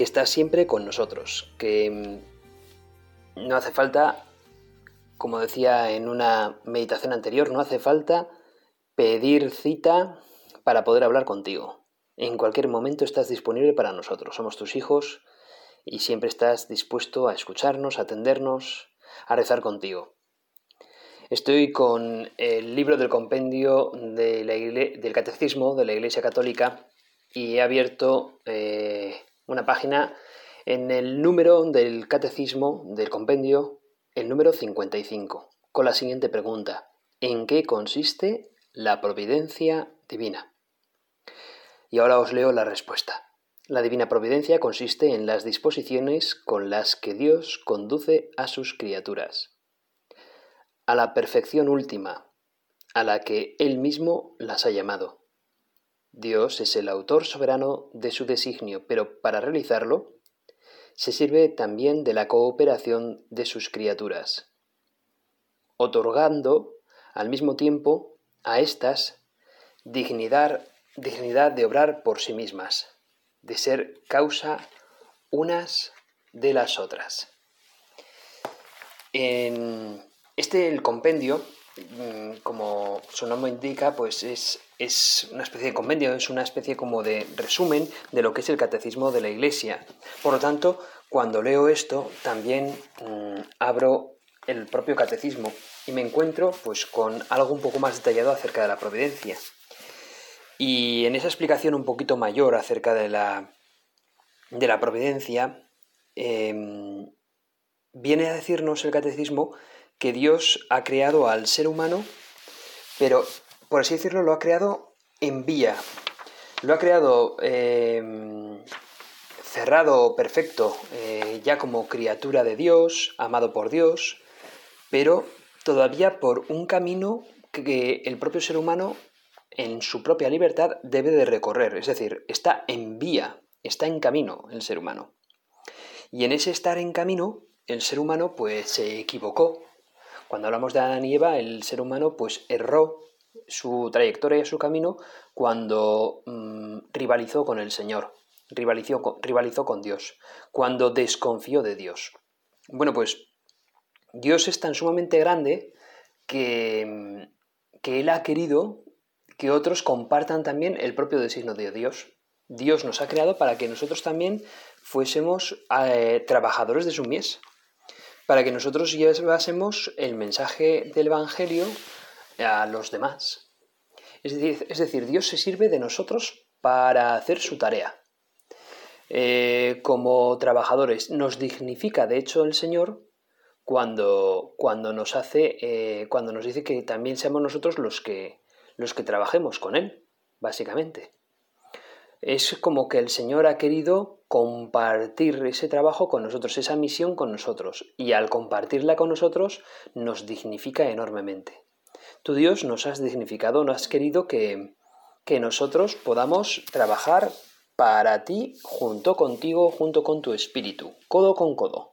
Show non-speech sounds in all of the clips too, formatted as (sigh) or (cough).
que estás siempre con nosotros, que no hace falta, como decía en una meditación anterior, no hace falta pedir cita para poder hablar contigo. En cualquier momento estás disponible para nosotros. Somos tus hijos y siempre estás dispuesto a escucharnos, a atendernos, a rezar contigo. Estoy con el libro del compendio del Catecismo de la Iglesia Católica y he abierto eh, una página en el número del Catecismo del compendio, el número 55, con la siguiente pregunta. ¿En qué consiste la providencia divina? Y ahora os leo la respuesta. La divina providencia consiste en las disposiciones con las que Dios conduce a sus criaturas a la perfección última, a la que Él mismo las ha llamado. Dios es el autor soberano de su designio, pero para realizarlo se sirve también de la cooperación de sus criaturas, otorgando al mismo tiempo a éstas dignidad, dignidad de obrar por sí mismas, de ser causa unas de las otras. En este, el compendio, mm, como su nombre indica, pues es, es, una especie de compendio, es una especie como de resumen de lo que es el catecismo de la Iglesia. Por lo tanto, cuando leo esto, también mm, abro el propio catecismo y me encuentro pues con algo un poco más detallado acerca de la providencia. Y en esa explicación un poquito mayor acerca de la, de la providencia, em, viene a decirnos el catecismo que Dios ha creado al ser humano, pero por así decirlo lo ha creado en vía. Lo ha creado em, cerrado, perfecto, eh, ya como criatura de Dios, amado por Dios, pero todavía por un camino que el propio ser humano en su propia libertad debe de recorrer, es decir, está en vía, está en camino el ser humano. Y en ese estar en camino, el ser humano pues se equivocó, cuando hablamos de Adán y Eva, el ser humano pues erró su trayectoria y su camino cuando mm, rivalizó con el Señor, rivalizó, rivalizó con Dios, cuando desconfió de Dios. Bueno, pues Dios es tan sumamente grande que, mm, que Él ha querido que otros compartan también el propio designio de Dios. Dios nos ha creado para que nosotros también fuésemos eh, trabajadores de su mies para que nosotros llevásemos el mensaje del Evangelio a los demás. Es decir, Dios se sirve de nosotros para hacer su tarea. Eh, como trabajadores, nos dignifica, de hecho, el Señor cuando, cuando nos hace, eh, cuando nos dice que también seamos nosotros los que, los que trabajemos con Él, básicamente. Es como que el Señor ha querido compartir ese trabajo con nosotros, esa misión con nosotros. Y al compartirla con nosotros nos dignifica enormemente. Tu Dios nos has dignificado, nos has querido que, que nosotros podamos trabajar para ti, junto contigo, junto con tu espíritu, codo con codo.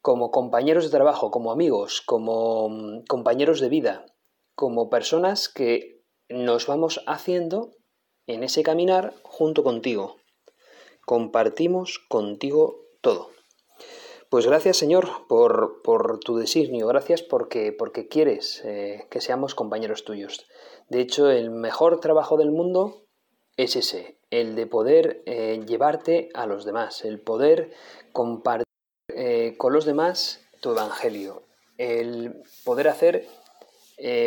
Como compañeros de trabajo, como amigos, como mm, compañeros de vida, como personas que nos vamos haciendo en ese caminar junto contigo, compartimos contigo todo. Pues gracias Señor por, por tu designio, gracias porque, porque quieres eh, que seamos compañeros tuyos. De hecho, el mejor trabajo del mundo es ese, el de poder eh, llevarte a los demás, el poder compartir eh, con los demás tu evangelio, el poder hacer,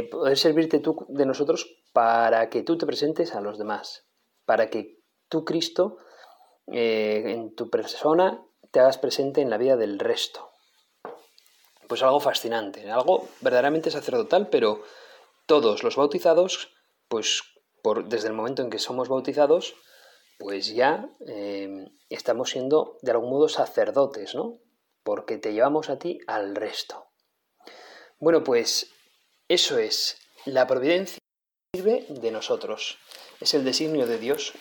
poder servirte tú de nosotros para que tú te presentes a los demás, para que tú, Cristo, en tu persona te hagas presente en la vida del resto. Pues algo fascinante, algo verdaderamente sacerdotal, pero todos los bautizados, pues por, desde el momento en que somos bautizados, pues ya eh, estamos siendo de algún modo sacerdotes, ¿no? Porque te llevamos a ti al resto. Bueno, pues eso es, la providencia sirve de nosotros, es el designio de Dios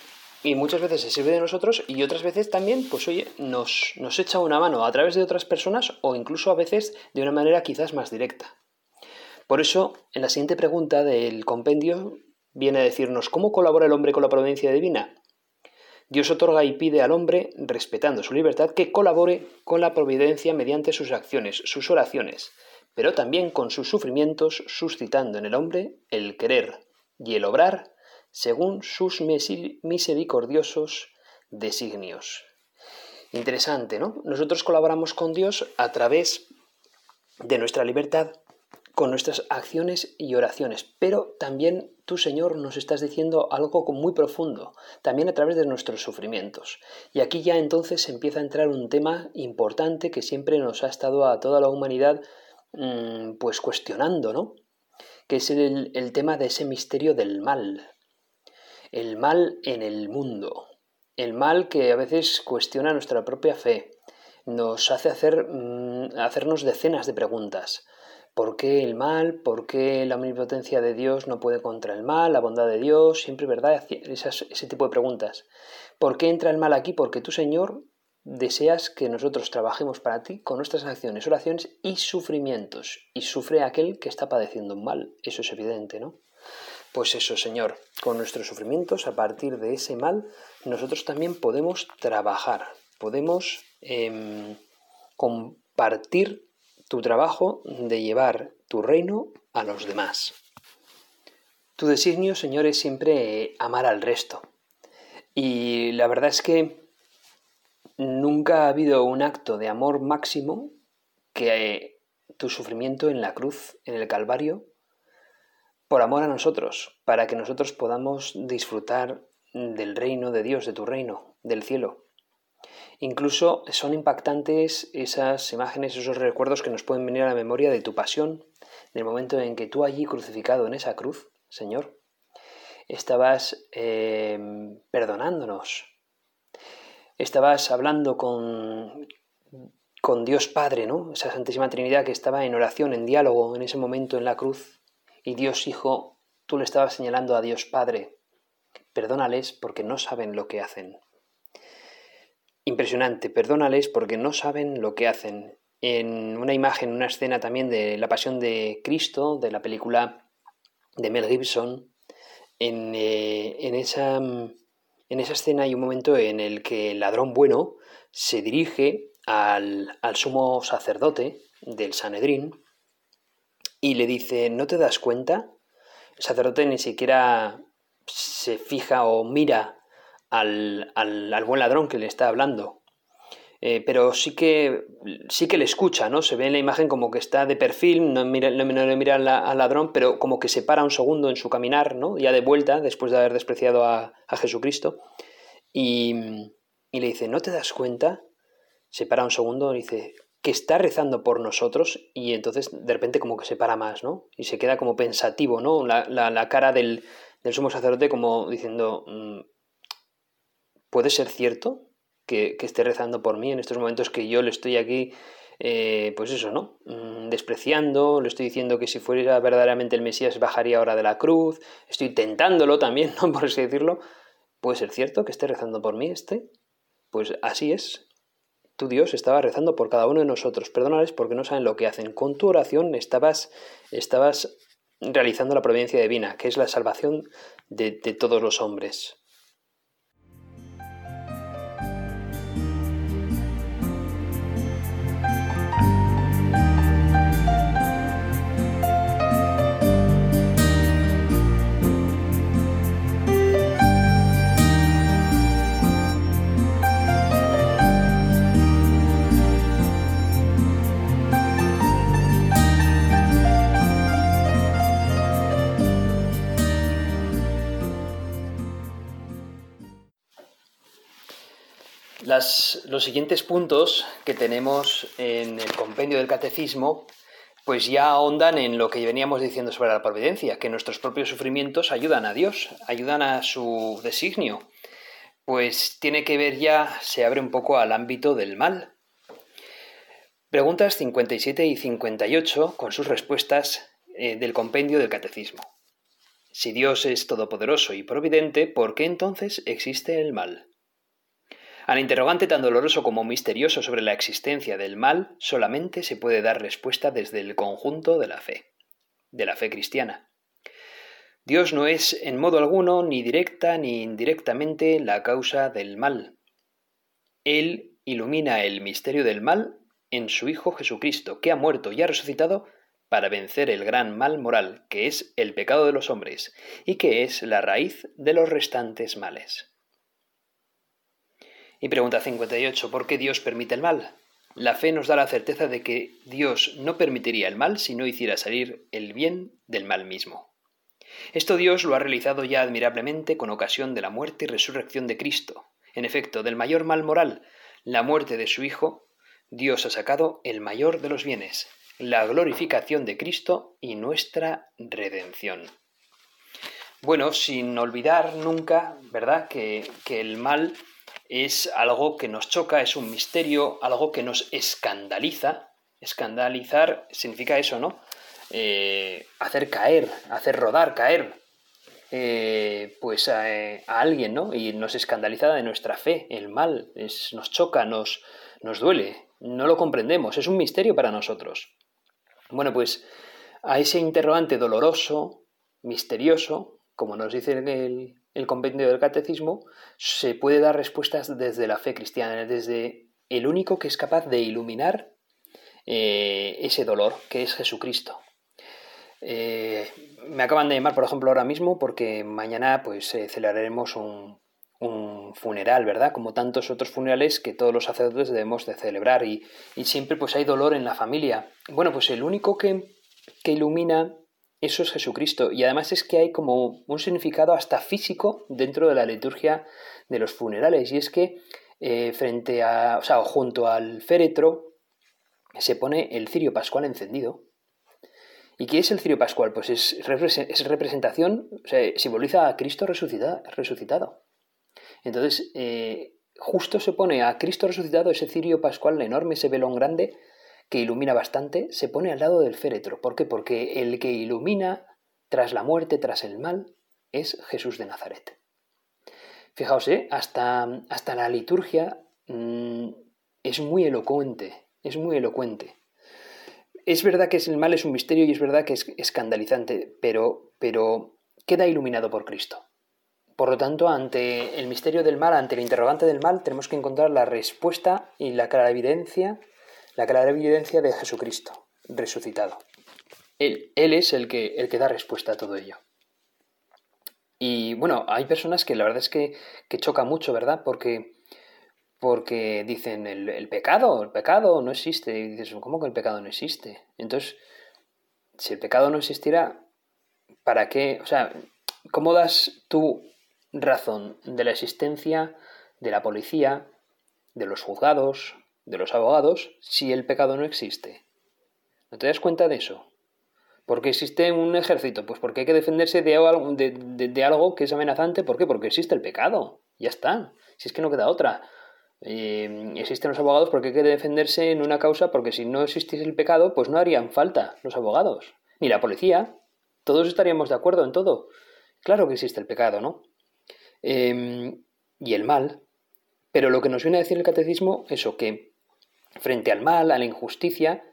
y muchas veces se sirve de nosotros y otras veces también, pues oye, nos, nos echa una mano a través de otras personas o incluso a veces de una manera quizás más directa. Por eso, en la siguiente pregunta del compendio viene a decirnos, ¿cómo colabora el hombre con la providencia divina? Dios otorga y pide al hombre, respetando su libertad, que colabore con la providencia mediante sus acciones, sus oraciones, pero también con sus sufrimientos, suscitando en el hombre el querer y el obrar según sus misericordiosos designios. Interesante, ¿no? Nosotros colaboramos con Dios a través de nuestra libertad, con nuestras acciones y oraciones, pero también tú, Señor, nos estás diciendo algo muy profundo, también a través de nuestros sufrimientos. Y aquí ya entonces empieza a entrar un tema importante que siempre nos ha estado a toda la humanidad mm, pues cuestionando, ¿no? Que es el tema de ese misterio del mal, el mal en el mundo, el mal que a veces cuestiona nuestra propia fe, nos hace hacer, mm, hacernos decenas de preguntas. ¿Por qué el mal? ¿Por qué la omnipotencia de Dios no puede contra el mal? ¿La bondad de Dios? Siempre, ¿verdad? ese tipo de preguntas. ¿Por qué entra el mal aquí? Porque tú, Señor, deseas que nosotros trabajemos para ti con nuestras acciones, oraciones y sufrimientos. Y sufre aquel que está padeciendo un mal. Eso es evidente, ¿no? Pues eso, Señor, con nuestros sufrimientos, a partir de ese mal, nosotros también podemos trabajar, podemos em, compartir tu trabajo de llevar tu reino a los demás. Tu designio, Señor, es siempre amar al resto. Y la verdad es que nunca ha habido un acto de amor máximo que tu sufrimiento en la cruz, en el Calvario, por amor a nosotros, para que nosotros podamos disfrutar del reino de Dios, de tu reino, del cielo. Incluso son impactantes esas imágenes, esos recuerdos que nos pueden venir a la memoria de tu pasión, del momento en que tú allí crucificado en esa cruz, Señor, estabas em, perdonándonos, estabas hablando con, con Dios Padre, ¿no? Esa Santísima Trinidad que estaba en oración, en diálogo en ese momento en la cruz, y Dios Hijo, tú le estabas señalando a Dios Padre, perdónales porque no saben lo que hacen. Impresionante, perdónales porque no saben lo que hacen. En una imagen, una escena también de la pasión de Cristo, de la película de Mel Gibson, en, eh, esa, en esa escena hay un momento en el que el ladrón bueno se dirige al, al sumo sacerdote del Sanedrín y le dice, ¿no te das cuenta? El sacerdote ni siquiera se fija o mira al, al, buen ladrón que le está hablando. Eh, pero sí que, sí que le escucha, ¿no? Se ve en la imagen como que está de perfil, no, mira, no, le mira al, ladrón, pero como que se para un segundo en su caminar, ¿no? Ya de vuelta, después de haber despreciado a, a Jesucristo. Y, y, le dice, ¿no te das cuenta? Se para un segundo y dice, que está rezando por nosotros y entonces de repente como que se para más, ¿no? Y se queda como pensativo, ¿no? La, la, cara del, del, sumo sacerdote como diciendo, mm, ¿puede ser cierto que, que, esté rezando por mí en estos momentos que yo le estoy aquí, eh, pues eso, ¿no? Mm, despreciando, le estoy diciendo que si fuera verdaderamente el Mesías bajaría ahora de la cruz, estoy tentándolo también, (laughs) ¿no? Por así decirlo. ¿Puede ser cierto que esté rezando por mí este? Pues así es, tu Dios estaba rezando por cada uno de nosotros. Perdónales porque no saben lo que hacen. Con tu oración estabas, estabas realizando la providencia divina, que es la salvación de, de todos los hombres. Los siguientes puntos que tenemos en el compendio del catecismo pues ya ahondan en lo que veníamos diciendo sobre la providencia, que nuestros propios sufrimientos ayudan a Dios, ayudan a su designio. pues tiene que ver ya, se abre un poco al ámbito del mal. Preguntas 57 y 58 con sus respuestas eh, del compendio del catecismo. Si Dios es todopoderoso y providente, ¿por qué entonces existe el mal? Al interrogante tan doloroso como misterioso sobre la existencia del mal solamente se puede dar respuesta desde el conjunto de la fe, de la fe cristiana. Dios no es en modo alguno, ni directa ni indirectamente, la causa del mal. Él ilumina el misterio del mal en su Hijo Jesucristo, que ha muerto y ha resucitado para vencer el gran mal moral, que es el pecado de los hombres, y que es la raíz de los restantes males. Y pregunta 58, ¿por qué Dios permite el mal? La fe nos da la certeza de que Dios no permitiría el mal si no hiciera salir el bien del mal mismo. Esto Dios lo ha realizado ya admirablemente con ocasión de la muerte y resurrección de Cristo. En efecto, del mayor mal moral, la muerte de su Hijo, Dios ha sacado el mayor de los bienes, la glorificación de Cristo y nuestra redención. Bueno, sin olvidar nunca, ¿verdad?, que, que el mal es algo que nos choca, es un misterio, algo que nos escandaliza. Escandalizar significa eso, ¿no? Eh, hacer caer, hacer rodar, caer, eh, pues a, alguien, ¿no? Y nos escandaliza de nuestra fe, el mal, es, nos choca, nos, nos duele, no lo comprendemos, es un misterio para nosotros. Bueno, pues a ese interrogante doloroso, misterioso, como nos dice el, el compendio del catecismo, se puede dar respuestas desde la fe cristiana, desde el único que es capaz de iluminar eh, ese dolor, que es Jesucristo. Eh, me acaban de llamar, por ejemplo, ahora mismo porque mañana pues eh, celebraremos un, funeral, ¿verdad? Como tantos otros funerales que todos los sacerdotes debemos de celebrar y, siempre pues hay dolor en la familia. Bueno, pues el único que, que ilumina eso es Jesucristo y además es que hay como un significado hasta físico dentro de la liturgia de los funerales y es que eh, frente a, o sea, junto al féretro se pone el cirio pascual encendido ¿Y qué es el cirio pascual? Pues es, es representación, o sea, simboliza a Cristo resucitado. Entonces, eh, justo se pone a Cristo resucitado, ese cirio pascual enorme, ese velón grande, que ilumina bastante, se pone al lado del féretro. ¿Por qué? Porque el que ilumina tras la muerte, tras el mal, es Jesús de Nazaret. Fijaos, ¿eh? hasta, hasta la liturgia mm, es muy elocuente, es muy elocuente es verdad que el mal es un misterio y es verdad que es escandalizante, pero, pero queda iluminado por Cristo. Por lo tanto, ante el misterio del mal, ante el interrogante del mal, tenemos que encontrar la respuesta y la clara evidencia, la clara evidencia de Jesucristo, resucitado. Él, él es el que, el que da respuesta a todo ello. Y bueno, hay personas que la verdad es que, que choca mucho, ¿verdad? Porque porque dicen el, pecado, el pecado no existe. Y dices, ¿cómo que el pecado no existe? Entonces, si el pecado no existiera, ¿para qué? O sea, ¿cómo das tu razón de la existencia de la policía, de los juzgados, de los abogados, si el pecado no existe? ¿No te das cuenta de eso? ¿Por qué existe un ejército? Pues porque hay que defenderse de algo, de algo que es amenazante. ¿Por qué? Porque existe el pecado. Ya está. Si es que no queda otra. Eh, existen los abogados porque hay que defenderse en una causa porque si no existiese el pecado, pues no harían falta los abogados, ni la policía. Todos estaríamos de acuerdo en todo. Claro que existe el pecado, ¿no? Em, y el mal. Pero lo que nos viene a decir el catecismo, eso, que frente al mal, a la injusticia,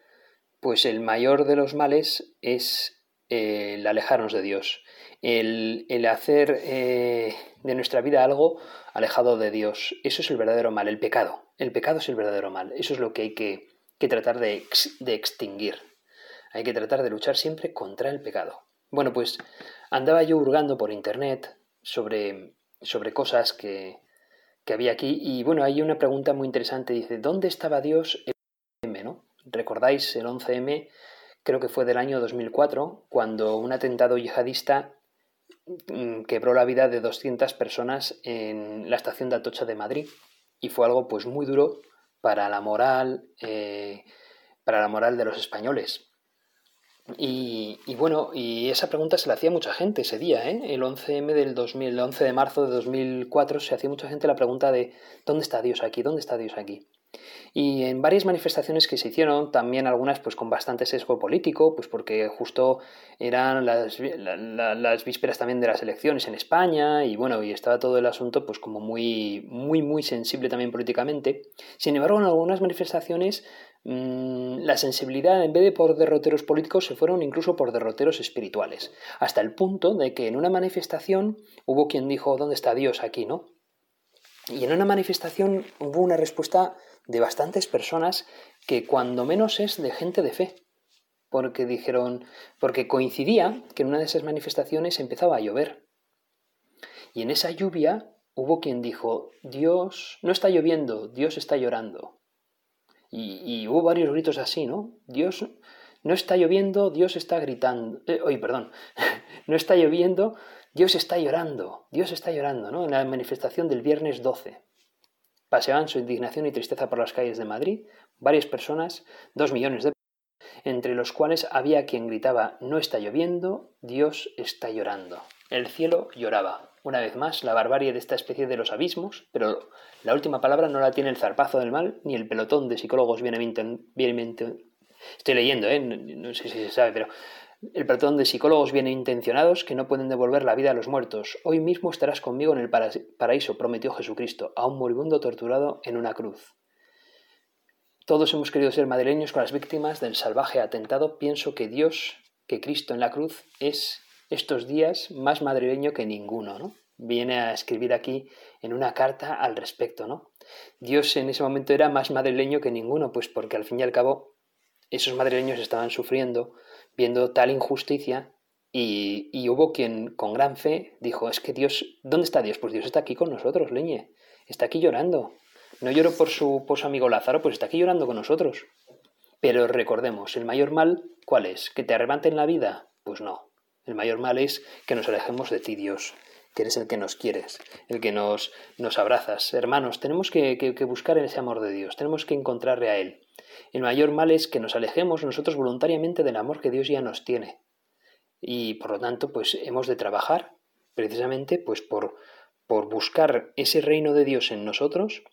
pues el mayor de los males es eh, el alejarnos de Dios, el, hacer eh, de nuestra vida algo alejado de Dios. Eso es el verdadero mal, el pecado. El pecado es el verdadero mal. Eso es lo que hay que, tratar de, extinguir. Hay que tratar de luchar siempre contra el pecado. Bueno, pues andaba yo hurgando por internet sobre, sobre cosas que, que había aquí y bueno, hay una pregunta muy interesante. Dice, ¿dónde estaba Dios el 11M? ¿no? ¿Recordáis el 11M? Creo que fue del año 2004, cuando un atentado yihadista Mm, quebró la vida de 200 personas en la estación de Atocha de Madrid y fue algo pues muy duro para la moral, eh, para la moral de los españoles. Y, bueno, y esa pregunta se la hacía mucha gente ese día, ¿eh? El 11M del 2000, el 11 de marzo de 2004 se hacía mucha gente la pregunta de ¿dónde está Dios aquí? ¿Dónde está Dios aquí? Y en varias manifestaciones que se hicieron, también algunas pues con bastante sesgo político, pues porque justo eran las, las vísperas también de las elecciones en España y bueno, y estaba todo el asunto pues como muy, muy, muy sensible también políticamente. Sin embargo, en algunas manifestaciones la sensibilidad en vez de por derroteros políticos se fueron incluso por derroteros espirituales, hasta el punto de que en una manifestación hubo quien dijo, ¿dónde está Dios aquí, no? Y en una manifestación hubo una respuesta de bastantes personas que cuando menos es de gente de fe. Porque dijeron, porque coincidía que en una de esas manifestaciones empezaba a llover. Y en esa lluvia hubo quien dijo, Dios no está lloviendo, Dios está llorando. Y, hubo varios gritos así, ¿no? Dios no está lloviendo, Dios está gritando. Eh, oye, perdón, (laughs) no está lloviendo, Dios está llorando, Dios está llorando, ¿no? En la manifestación del viernes 12. Paseaban su indignación y tristeza por las calles de Madrid varias personas, dos millones de entre los cuales había quien gritaba No está lloviendo, Dios está llorando. El cielo lloraba. Una vez más, la barbarie de esta especie de los abismos, pero la última palabra no la tiene el zarpazo del mal ni el pelotón de psicólogos bien, Estoy leyendo, ¿eh? no sé si se sabe, pero el perdón de psicólogos bien intencionados que no pueden devolver la vida a los muertos. Hoy mismo estarás conmigo en el paraíso, prometió Jesucristo, a un moribundo torturado en una cruz. Todos hemos querido ser madrileños con las víctimas del salvaje atentado. Pienso que Dios, que Cristo en la cruz, es estos días más madrileño que ninguno, ¿no? Viene a escribir aquí en una carta al respecto, ¿no? Dios en ese momento era más madrileño que ninguno, pues porque al fin y al cabo esos madrileños estaban sufriendo viendo tal injusticia y, hubo quien con gran fe dijo, es que Dios, ¿dónde está Dios? Pues Dios está aquí con nosotros, leñe, está aquí llorando. No lloro por su, por amigo Lázaro, pues está aquí llorando con nosotros. Pero recordemos, el mayor mal, ¿cuál es? ¿Que te arrebaten la vida? Pues no. El mayor mal es que nos alejemos de ti, Dios, que eres el que nos quieres, el que nos, nos abrazas. Hermanos, tenemos que, que, que buscar ese amor de Dios, tenemos que encontrarle a Él. El mayor mal es que nos alejemos nosotros voluntariamente del amor que Dios ya nos tiene. Y por lo tanto, pues hemos de trabajar precisamente pues por, por buscar ese reino de Dios en nosotros,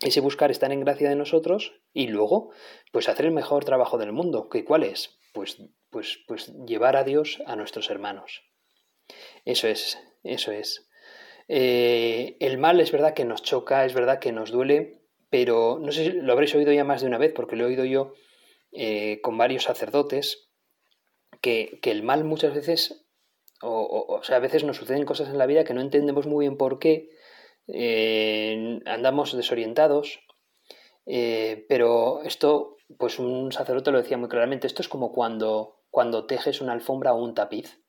ese buscar estar en gracia de nosotros y luego pues hacer el mejor trabajo del mundo. ¿Que cuál es? Pues, pues, pues llevar a Dios a nuestros hermanos. Eso es, eso es. Eh, el mal es verdad que nos choca, es verdad que nos duele, pero no sé si lo habréis oído ya más de una vez, porque lo he oído yo eh, con varios sacerdotes, que, el mal muchas veces, o, sea, a veces nos suceden cosas en la vida que no entendemos muy bien por qué, eh, andamos desorientados, pero esto, pues un sacerdote lo decía muy claramente, esto es como cuando, cuando tejes una alfombra o un tapiz.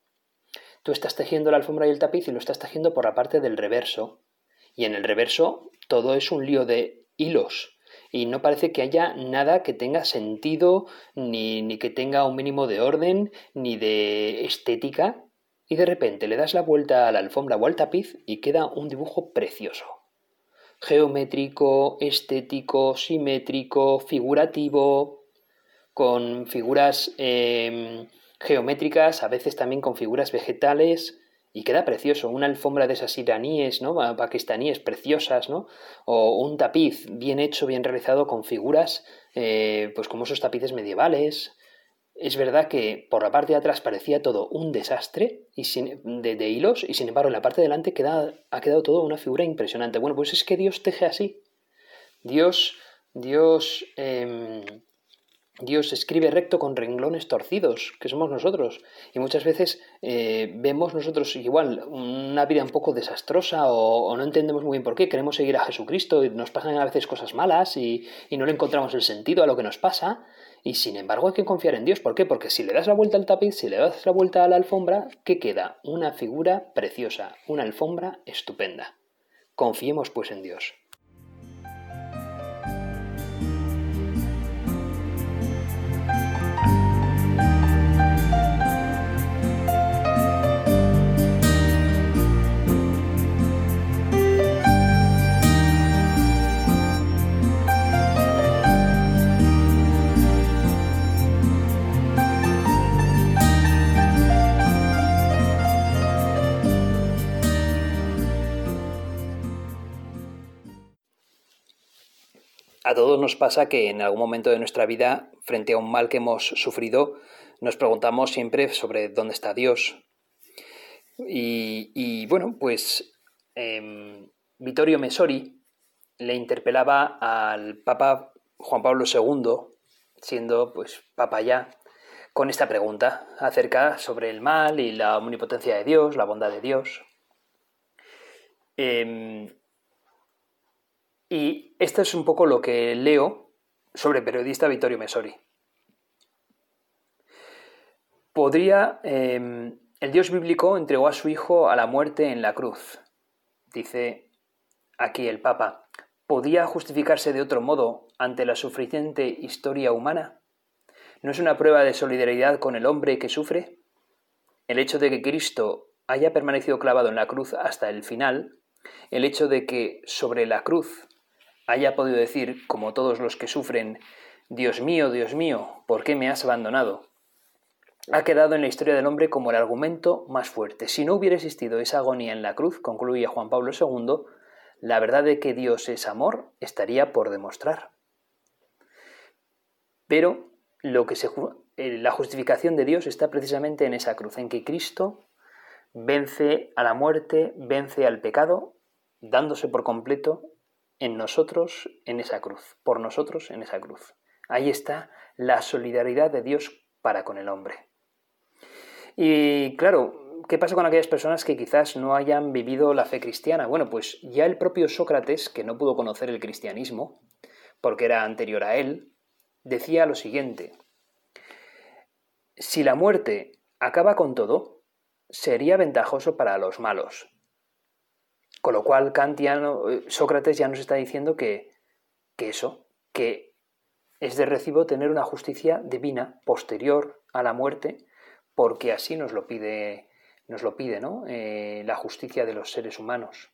Tú estás tejiendo la alfombra y el tapiz y lo estás tejiendo por la parte del reverso. Y en el reverso todo es un lío de hilos y no parece que haya nada que tenga sentido, ni, ni, que tenga un mínimo de orden, ni de estética, y de repente le das la vuelta a la alfombra o al tapiz y queda un dibujo precioso. Geométrico, estético, simétrico, figurativo, con figuras em, geométricas, a veces también con figuras vegetales, y queda precioso. Una alfombra de esas iraníes, ¿no? pakistaníes preciosas, ¿no? O un tapiz bien hecho, bien realizado con figuras, eh, pues como esos tapices medievales. Es verdad que por la parte de atrás parecía todo un desastre y sin, de, hilos y sin embargo en la parte de delante queda, ha quedado todo una figura impresionante. Bueno, pues es que Dios teje así. Dios, Dios em, Dios escribe recto con renglones torcidos, que somos nosotros. Y muchas veces eh, vemos nosotros igual una vida un poco desastrosa o, no entendemos muy bien por qué. Queremos seguir a Jesucristo y nos pasan a veces cosas malas y, y, no le encontramos el sentido a lo que nos pasa. Y sin embargo hay que confiar en Dios. ¿Por qué? Porque si le das la vuelta al tapiz, si le das la vuelta a la alfombra, ¿qué queda? Una figura preciosa, una alfombra estupenda. Confiemos pues en Dios. Todos nos pasa que en algún momento de nuestra vida, frente a un mal que hemos sufrido, nos preguntamos siempre sobre dónde está Dios. Y, bueno, pues eh, Vittorio Mesori le interpelaba al Papa Juan Pablo II, siendo pues Papa ya, con esta pregunta acerca sobre el mal y la omnipotencia de Dios, la bondad de Dios. Em, y esto es un poco lo que leo sobre el periodista Vittorio Mesori. Podría. Em, el Dios bíblico entregó a su Hijo a la muerte en la cruz. Dice aquí el Papa. ¿Podía justificarse de otro modo ante la suficiente historia humana? ¿No es una prueba de solidaridad con el hombre que sufre? El hecho de que Cristo haya permanecido clavado en la cruz hasta el final, el hecho de que sobre la cruz haya podido decir, como todos los que sufren, Dios mío, Dios mío, ¿por qué me has abandonado? ha quedado en la historia del hombre como el argumento más fuerte. Si no hubiera existido esa agonía en la cruz, concluye Juan Pablo II, la verdad de que Dios es amor estaría por demostrar. Pero lo que se, eh, la justificación de Dios está precisamente en esa cruz, en que Cristo vence a la muerte, vence al pecado, dándose por completo en nosotros en esa cruz, por nosotros en esa cruz. Ahí está la solidaridad de Dios para con el hombre. Y claro, ¿qué pasa con aquellas personas que quizás no hayan vivido la fe cristiana? Bueno, pues ya el propio Sócrates, que no pudo conocer el cristianismo, porque era anterior a él, decía lo siguiente, si la muerte acaba con todo, sería ventajoso para los malos. Con lo cual Kantiano, eh, Sócrates ya nos está diciendo que, que eso, que es de recibo tener una justicia divina posterior a la muerte, porque así nos lo pide, nos lo pide ¿no? Eh, la justicia de los seres humanos.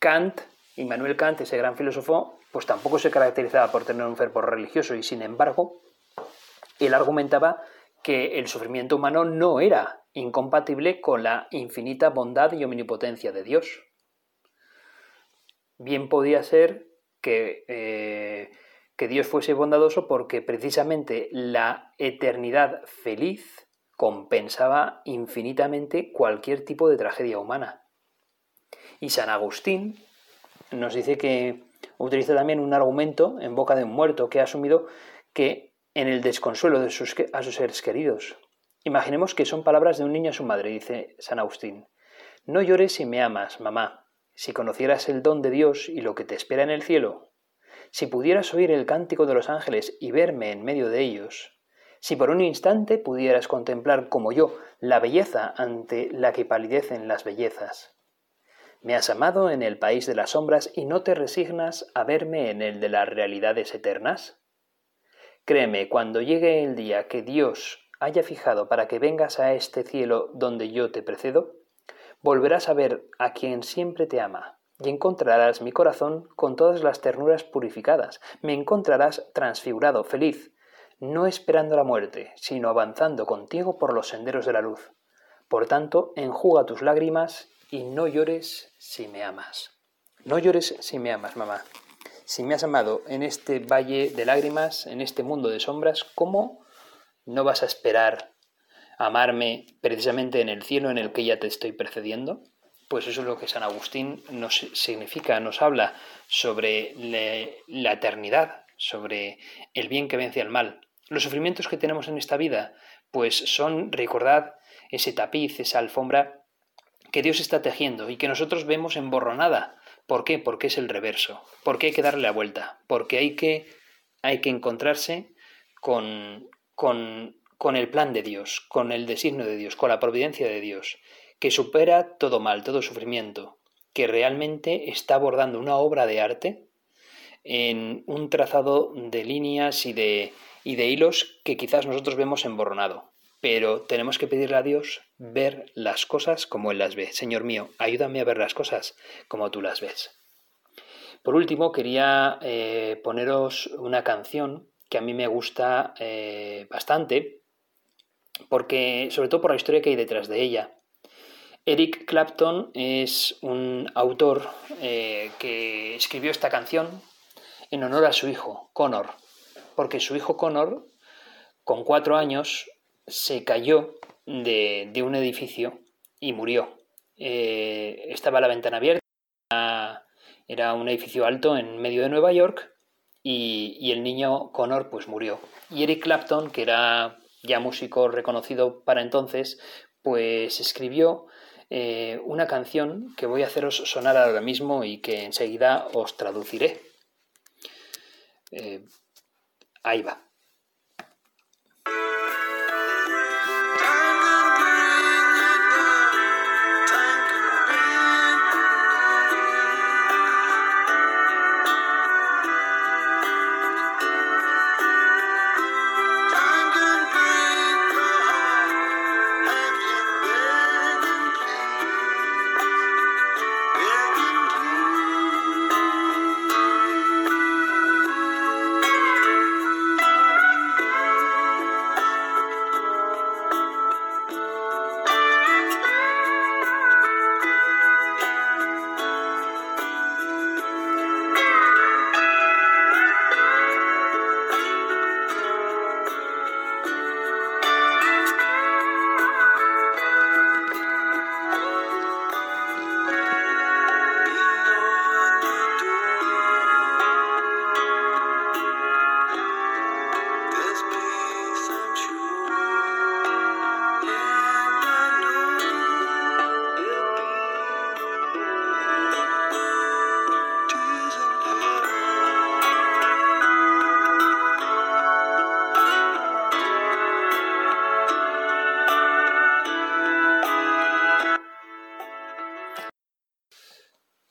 Kant, Immanuel Kant, ese gran filósofo, pues tampoco se caracterizaba por tener un fervor religioso y sin embargo, él argumentaba que el sufrimiento humano no era incompatible con la infinita bondad y omnipotencia de Dios. Bien podía ser que eh, que Dios fuese bondadoso porque precisamente la eternidad feliz compensaba infinitamente cualquier tipo de tragedia humana. Y San Agustín nos dice que utiliza también un argumento en boca de un muerto que ha asumido que en el desconsuelo de sus, a sus seres queridos. Imaginemos que son palabras de un niño a su madre, dice San Agustín. No llores si me amas, mamá. Si conocieras el don de Dios y lo que te espera en el cielo, si pudieras oír el cántico de los ángeles y verme en medio de ellos, si por un instante pudieras contemplar como yo la belleza ante la que palidecen las bellezas. Me has amado en el país de las sombras y no te resignas a verme en el de las realidades eternas. Créeme, cuando llegue el día que Dios haya fijado para que vengas a este cielo donde yo te precedo, volverás a ver a quien siempre te ama, y encontrarás mi corazón con todas las ternuras purificadas, me encontrarás transfigurado, feliz, no esperando la muerte, sino avanzando contigo por los senderos de la luz. Por tanto, enjuga tus lágrimas y no llores si me amas. No llores si me amas, mamá. Si me has amado en este valle de lágrimas, en este mundo de sombras, ¿cómo no vas a esperar amarme precisamente en el cielo en el que ya te estoy precediendo? pues eso es lo que San Agustín nos significa, nos habla sobre la eternidad, sobre el bien que vence al mal. Los sufrimientos que tenemos en esta vida, pues son, recordad, ese tapiz, esa alfombra que Dios está tejiendo y que nosotros vemos emborronada. ¿Por qué? Porque es el reverso. Porque hay que darle la vuelta. Porque hay que, hay que encontrarse con, con, con el plan de Dios, con el designio de Dios, con la providencia de Dios que supera todo mal, todo sufrimiento, que realmente está abordando una obra de arte en un trazado de líneas y de, hilos que quizás nosotros vemos emborronado. Pero tenemos que pedirle a Dios ver las cosas como Él las ve. Señor mío, ayúdame a ver las cosas como tú las ves. Por último, quería eh, poneros una canción que a mí me gusta eh, bastante, porque, sobre todo por la historia que hay detrás de ella. Eric Clapton es un autor eh, que escribió esta canción en honor a su hijo, Connor, porque su hijo Connor, con cuatro años, se cayó de, un edificio y murió. Eh, estaba la ventana abierta, era un edificio alto en medio de Nueva York y, el niño Connor pues murió. Y Eric Clapton, que era ya músico reconocido para entonces, pues escribió eh, una canción que voy a haceros sonar ahora mismo y que enseguida os traduciré. Eh, ahí va.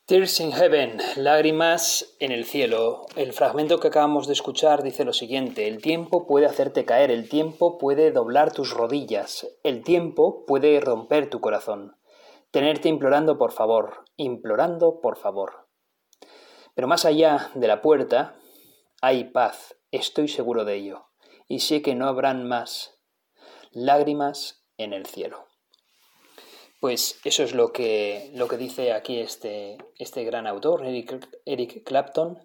Tears in Heaven, lágrimas en el cielo. El fragmento que acabamos de escuchar dice lo siguiente, el tiempo puede hacerte caer, el tiempo puede doblar tus rodillas, el tiempo puede romper tu corazón, tenerte implorando por favor, implorando por favor. Pero más allá de la puerta hay paz, estoy seguro de ello, y sé que no habrán más lágrimas en el cielo. Pues eso es lo que, lo que dice aquí este, este gran autor, Eric, Eric Clapton.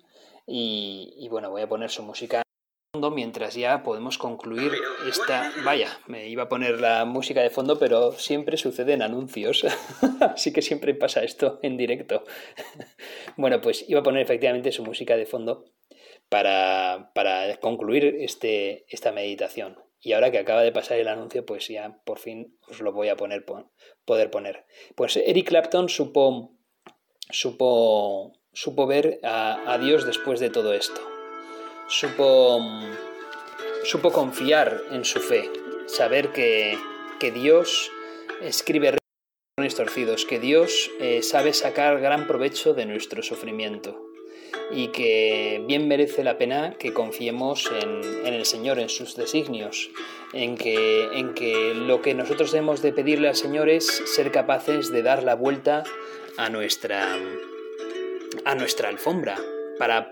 Y, bueno, voy a poner su música fondo mientras ya podemos concluir esta... Vaya, me iba a poner la música de fondo, pero siempre suceden anuncios. (laughs) Así que siempre pasa esto en directo. (laughs) bueno, pues iba a poner efectivamente su música de fondo para, para concluir este, esta meditación. Y ahora que acaba de pasar el anuncio, pues ya por fin os lo voy a poner, poder poner. Pues Eric Clapton supo, supo, supo ver a, Dios después de todo esto. Supo, supo confiar en su fe, saber que, que Dios escribe torcidos, que Dios eh, sabe sacar gran provecho de nuestro sufrimiento y que bien merece la pena que confiemos en, el Señor, en sus designios, en que, en que lo que nosotros debemos de pedirle al Señor es ser capaces de dar la vuelta a nuestra, a nuestra alfombra, para,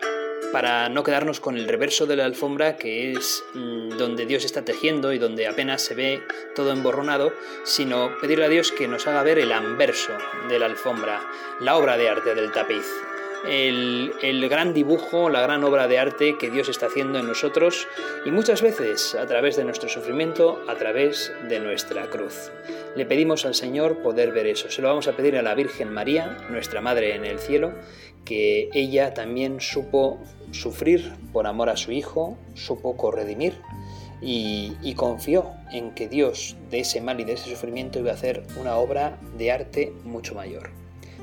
para no quedarnos con el reverso de la alfombra, que es mm, donde Dios está tejiendo y donde apenas se ve todo emborronado, sino pedirle a Dios que nos haga ver el anverso de la alfombra, la obra de arte del tapiz, el, gran dibujo, la gran obra de arte que Dios está haciendo en nosotros y muchas veces a través de nuestro sufrimiento, a través de nuestra cruz. Le pedimos al Señor poder ver eso. Se lo vamos a pedir a la Virgen María, nuestra Madre en el cielo, que ella también supo sufrir por amor a su Hijo, supo corredimir y, confió en que Dios de ese mal y de ese sufrimiento iba a hacer una obra de arte mucho mayor.